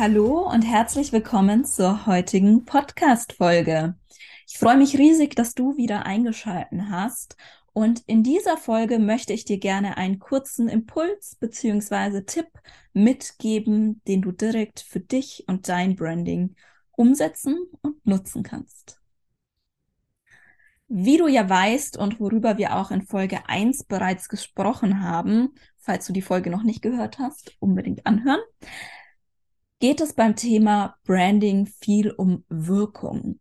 Hallo und herzlich willkommen zur heutigen Podcast-Folge. Ich freue mich riesig, dass du wieder eingeschalten hast. Und in dieser Folge möchte ich dir gerne einen kurzen Impuls bzw. Tipp mitgeben, den du direkt für dich und dein Branding umsetzen und nutzen kannst. Wie du ja weißt und worüber wir auch in Folge 1 bereits gesprochen haben, falls du die Folge noch nicht gehört hast, unbedingt anhören, geht es beim Thema Branding viel um Wirkung.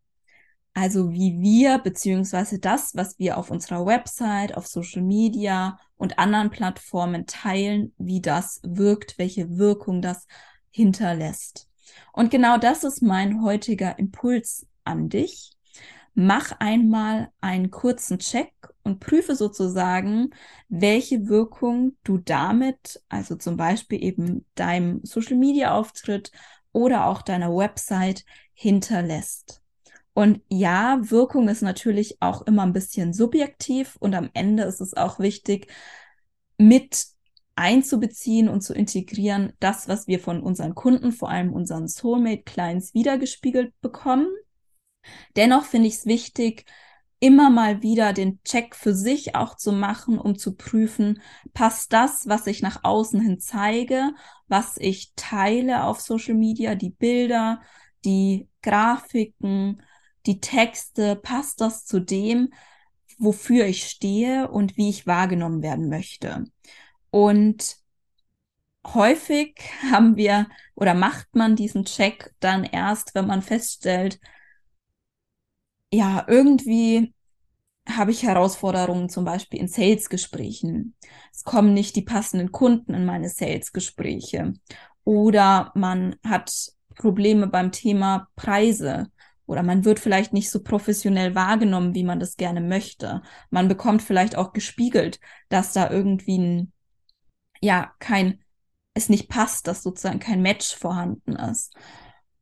Also wie wir beziehungsweise das, was wir auf unserer Website, auf Social Media und anderen Plattformen teilen, wie das wirkt, welche Wirkung das hinterlässt. Und genau das ist mein heutiger Impuls an dich. Mach einmal einen kurzen Check und prüfe sozusagen, welche Wirkung du damit, also zum Beispiel eben deinem Social-Media-Auftritt oder auch deiner Website hinterlässt. Und ja, Wirkung ist natürlich auch immer ein bisschen subjektiv und am Ende ist es auch wichtig, mit einzubeziehen und zu integrieren, das, was wir von unseren Kunden, vor allem unseren Soulmate-Clients, wiedergespiegelt bekommen. Dennoch finde ich es wichtig, immer mal wieder den Check für sich auch zu machen, um zu prüfen, passt das, was ich nach außen hin zeige, was ich teile auf Social Media, die Bilder, die Grafiken, die Texte, passt das zu dem, wofür ich stehe und wie ich wahrgenommen werden möchte. Und häufig haben wir oder macht man diesen Check dann erst, wenn man feststellt, ja, irgendwie habe ich Herausforderungen zum Beispiel in Sales-Gesprächen. Es kommen nicht die passenden Kunden in meine Sales-Gespräche. Oder man hat Probleme beim Thema Preise. Oder man wird vielleicht nicht so professionell wahrgenommen, wie man das gerne möchte. Man bekommt vielleicht auch gespiegelt, dass da irgendwie ein, ja, kein, es nicht passt, dass sozusagen kein Match vorhanden ist.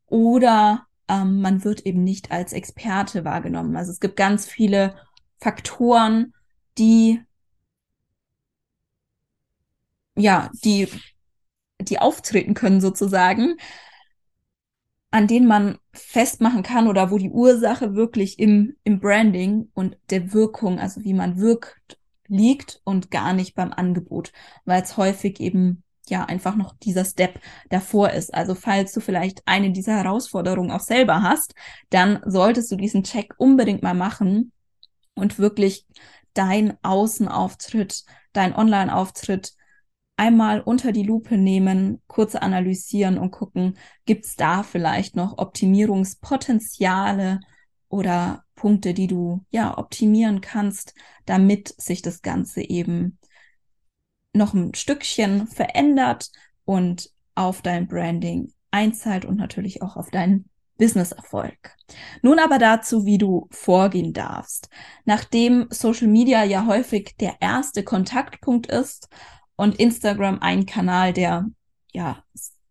Oder ähm, man wird eben nicht als Experte wahrgenommen. Also es gibt ganz viele Faktoren, die ja, die, die auftreten können sozusagen, an denen man festmachen kann oder wo die Ursache wirklich im, im Branding und der Wirkung, also wie man wirkt, liegt und gar nicht beim Angebot, weil es häufig eben ja einfach noch dieser Step davor ist. Also falls du vielleicht eine dieser Herausforderungen auch selber hast, dann solltest du diesen Check unbedingt mal machen und wirklich dein Außenauftritt, dein Online-Auftritt einmal unter die Lupe nehmen, kurz analysieren und gucken, gibt's da vielleicht noch Optimierungspotenziale oder Punkte, die du ja optimieren kannst, damit sich das Ganze eben noch ein Stückchen verändert und auf dein Branding einzahlt und natürlich auch auf deinen Business-Erfolg. Nun aber dazu, wie du vorgehen darfst. Nachdem Social Media ja häufig der erste Kontaktpunkt ist und Instagram ein Kanal, der ja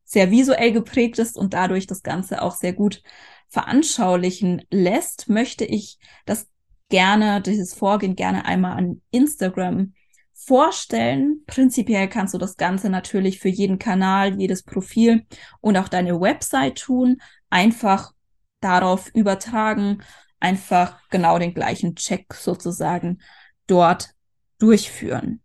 sehr visuell geprägt ist und dadurch das Ganze auch sehr gut veranschaulichen lässt, möchte ich das gerne, dieses Vorgehen gerne einmal an Instagram vorstellen. Prinzipiell kannst du das Ganze natürlich für jeden Kanal, jedes Profil und auch deine Website tun. Einfach darauf übertragen, einfach genau den gleichen Check sozusagen dort durchführen.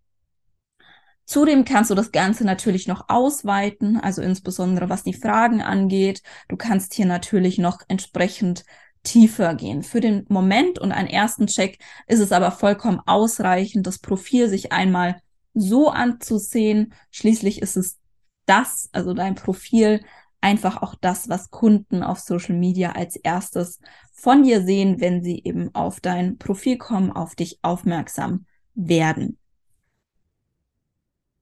Zudem kannst du das Ganze natürlich noch ausweiten, also insbesondere was die Fragen angeht. Du kannst hier natürlich noch entsprechend tiefer gehen. Für den Moment und einen ersten Check ist es aber vollkommen ausreichend, das Profil sich einmal so anzusehen. Schließlich ist es das, also dein Profil, einfach auch das, was Kunden auf Social Media als erstes von dir sehen, wenn sie eben auf dein Profil kommen, auf dich aufmerksam werden.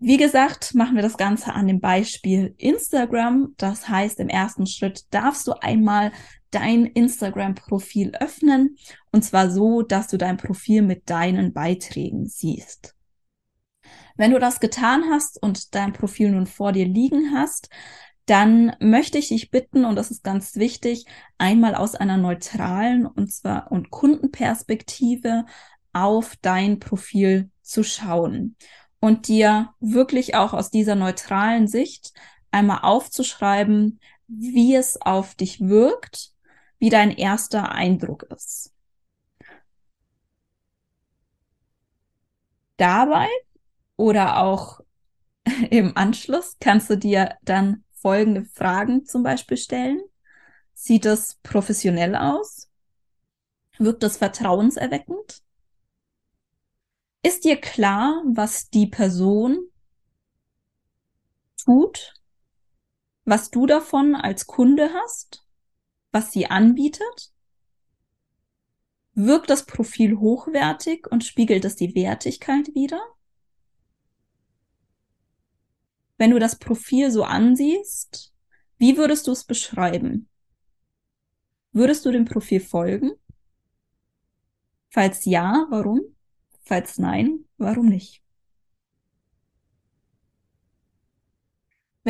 Wie gesagt, machen wir das Ganze an dem Beispiel Instagram. Das heißt, im ersten Schritt darfst du einmal dein Instagram-Profil öffnen und zwar so, dass du dein Profil mit deinen Beiträgen siehst. Wenn du das getan hast und dein Profil nun vor dir liegen hast, dann möchte ich dich bitten, und das ist ganz wichtig, einmal aus einer neutralen und zwar und Kundenperspektive auf dein Profil zu schauen und dir wirklich auch aus dieser neutralen Sicht einmal aufzuschreiben, wie es auf dich wirkt, wie dein erster Eindruck ist. Dabei oder auch im Anschluss kannst du dir dann folgende Fragen zum Beispiel stellen. Sieht es professionell aus? Wirkt es vertrauenserweckend? Ist dir klar, was die Person tut, was du davon als Kunde hast, was sie anbietet? Wirkt das Profil hochwertig und spiegelt es die Wertigkeit wider? Wenn du das Profil so ansiehst, wie würdest du es beschreiben? Würdest du dem Profil folgen? Falls ja, warum? Falls nein, warum nicht?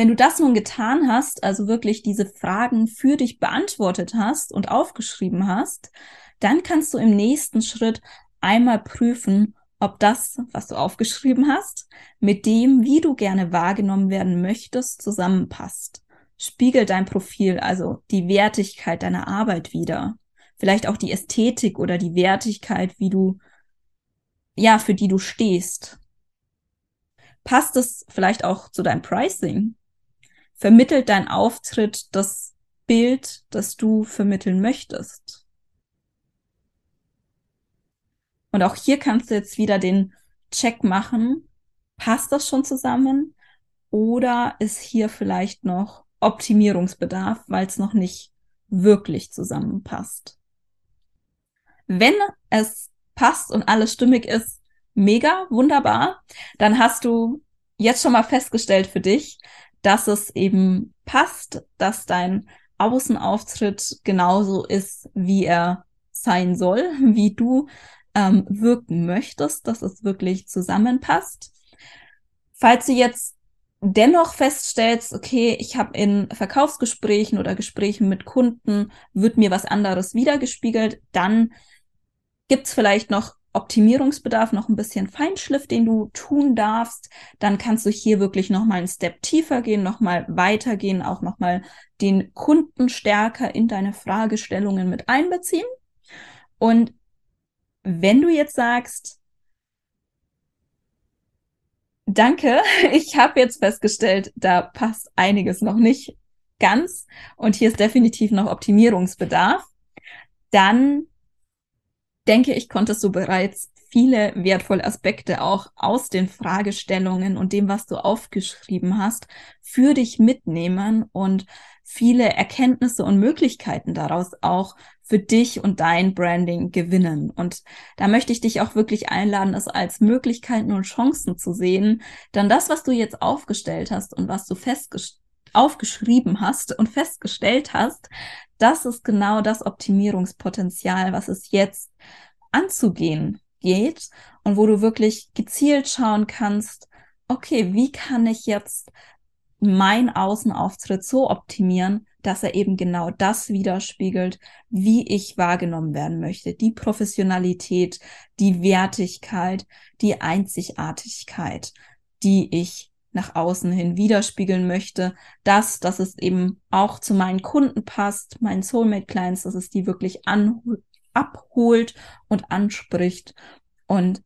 Wenn du das nun getan hast, also wirklich diese Fragen für dich beantwortet hast und aufgeschrieben hast, dann kannst du im nächsten Schritt einmal prüfen, ob das, was du aufgeschrieben hast, mit dem, wie du gerne wahrgenommen werden möchtest, zusammenpasst. Spiegelt dein Profil also die Wertigkeit deiner Arbeit wieder. Vielleicht auch die Ästhetik oder die Wertigkeit, wie du ja, für die du stehst. Passt es vielleicht auch zu deinem Pricing? Vermittelt dein Auftritt das Bild, das du vermitteln möchtest? Und auch hier kannst du jetzt wieder den Check machen. Passt das schon zusammen? Oder ist hier vielleicht noch Optimierungsbedarf, weil es noch nicht wirklich zusammenpasst? Wenn es passt und alles stimmig ist, mega, wunderbar, dann hast du jetzt schon mal festgestellt für dich, dass es eben passt, dass dein Außenauftritt genauso ist, wie er sein soll, wie du ähm, wirken möchtest, dass es wirklich zusammenpasst. Falls du jetzt dennoch feststellst, okay, ich habe in Verkaufsgesprächen oder Gesprächen mit Kunden, wird mir was anderes wiedergespiegelt, dann Gibt es vielleicht noch Optimierungsbedarf, noch ein bisschen Feinschliff, den du tun darfst, dann kannst du hier wirklich noch mal einen Step tiefer gehen, noch mal weitergehen, auch noch mal den Kunden stärker in deine Fragestellungen mit einbeziehen. Und wenn du jetzt sagst, danke, ich habe jetzt festgestellt, da passt einiges noch nicht ganz und hier ist definitiv noch Optimierungsbedarf, dann denke ich, konntest du bereits viele wertvolle Aspekte auch aus den Fragestellungen und dem, was du aufgeschrieben hast, für dich mitnehmen und viele Erkenntnisse und Möglichkeiten daraus auch für dich und dein Branding gewinnen. Und da möchte ich dich auch wirklich einladen, es als Möglichkeiten und Chancen zu sehen. Denn das, was du jetzt aufgestellt hast und was du festgestellt aufgeschrieben hast und festgestellt hast, das ist genau das Optimierungspotenzial, was es jetzt anzugehen geht und wo du wirklich gezielt schauen kannst, okay, wie kann ich jetzt mein Außenauftritt so optimieren, dass er eben genau das widerspiegelt, wie ich wahrgenommen werden möchte. Die Professionalität, die Wertigkeit, die Einzigartigkeit, die ich nach außen hin widerspiegeln möchte, dass, dass es eben auch zu meinen Kunden passt, meinen Soulmate Clients, dass es die wirklich abholt und anspricht. Und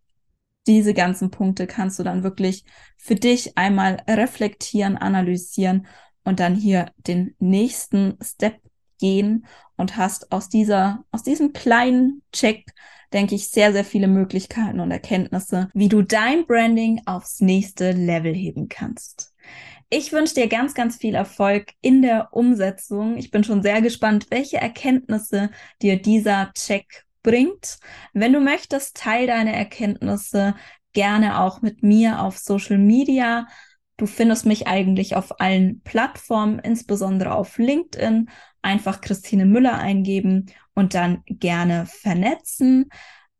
diese ganzen Punkte kannst du dann wirklich für dich einmal reflektieren, analysieren und dann hier den nächsten Step gehen und hast aus dieser, aus diesem kleinen Check denke ich, sehr, sehr viele Möglichkeiten und Erkenntnisse, wie du dein Branding aufs nächste Level heben kannst. Ich wünsche dir ganz, ganz viel Erfolg in der Umsetzung. Ich bin schon sehr gespannt, welche Erkenntnisse dir dieser Check bringt. Wenn du möchtest, teil deine Erkenntnisse gerne auch mit mir auf Social Media. Du findest mich eigentlich auf allen Plattformen, insbesondere auf LinkedIn. Einfach Christine Müller eingeben und dann gerne vernetzen.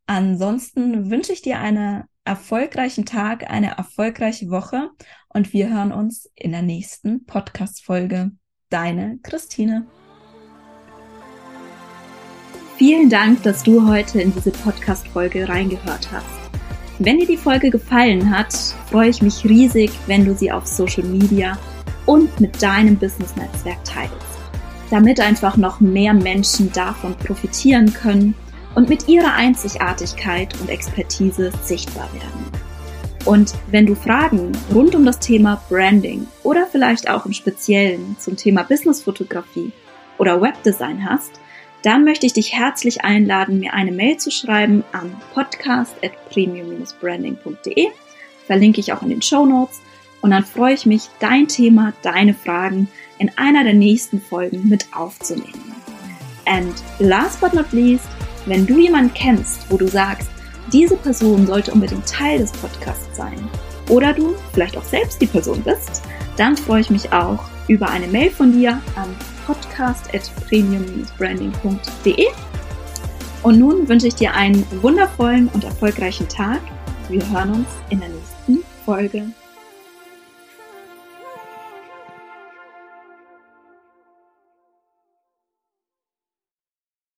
Ansonsten wünsche ich dir einen erfolgreichen Tag, eine erfolgreiche Woche und wir hören uns in der nächsten Podcast-Folge. Deine Christine. Vielen Dank, dass du heute in diese Podcast-Folge reingehört hast. Wenn dir die Folge gefallen hat, freue ich mich riesig, wenn du sie auf Social Media und mit deinem Business-Netzwerk teilst, damit einfach noch mehr Menschen davon profitieren können und mit ihrer Einzigartigkeit und Expertise sichtbar werden. Und wenn du Fragen rund um das Thema Branding oder vielleicht auch im Speziellen zum Thema Businessfotografie oder Webdesign hast, dann möchte ich dich herzlich einladen, mir eine Mail zu schreiben an podcast.premium-branding.de. Verlinke ich auch in den Show Notes. Und dann freue ich mich, dein Thema, deine Fragen in einer der nächsten Folgen mit aufzunehmen. And last but not least, wenn du jemanden kennst, wo du sagst, diese Person sollte unbedingt Teil des Podcasts sein, oder du vielleicht auch selbst die Person bist, dann freue ich mich auch über eine Mail von dir an podcast.premium-branding.de. Und nun wünsche ich dir einen wundervollen und erfolgreichen Tag. Wir hören uns in der nächsten Folge.